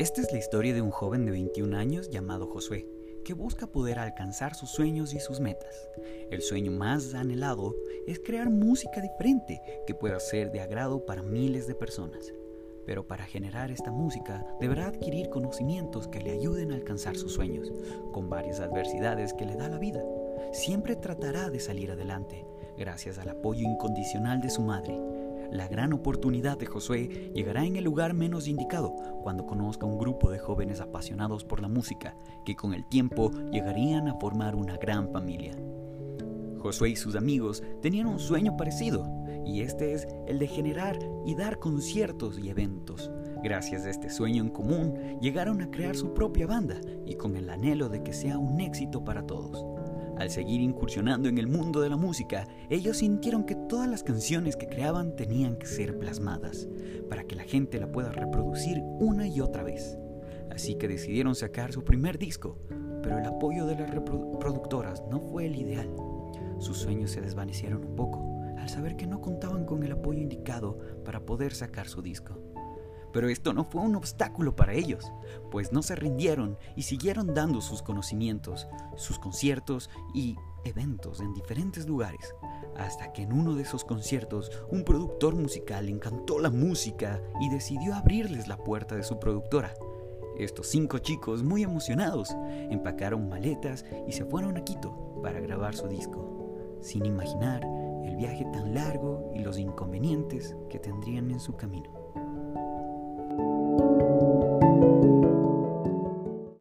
Esta es la historia de un joven de 21 años llamado Josué, que busca poder alcanzar sus sueños y sus metas. El sueño más anhelado es crear música diferente que pueda ser de agrado para miles de personas. Pero para generar esta música deberá adquirir conocimientos que le ayuden a alcanzar sus sueños, con varias adversidades que le da la vida. Siempre tratará de salir adelante, gracias al apoyo incondicional de su madre, la gran oportunidad de Josué llegará en el lugar menos indicado cuando conozca un grupo de jóvenes apasionados por la música que con el tiempo llegarían a formar una gran familia. Josué y sus amigos tenían un sueño parecido, y este es el de generar y dar conciertos y eventos. Gracias a este sueño en común, llegaron a crear su propia banda y con el anhelo de que sea un éxito para todos. Al seguir incursionando en el mundo de la música, ellos sintieron que todas las canciones que creaban tenían que ser plasmadas, para que la gente la pueda reproducir una y otra vez. Así que decidieron sacar su primer disco, pero el apoyo de las productoras no fue el ideal. Sus sueños se desvanecieron un poco al saber que no contaban con el apoyo indicado para poder sacar su disco. Pero esto no fue un obstáculo para ellos, pues no se rindieron y siguieron dando sus conocimientos, sus conciertos y eventos en diferentes lugares, hasta que en uno de esos conciertos un productor musical encantó la música y decidió abrirles la puerta de su productora. Estos cinco chicos, muy emocionados, empacaron maletas y se fueron a Quito para grabar su disco, sin imaginar el viaje tan largo y los inconvenientes que tendrían en su camino.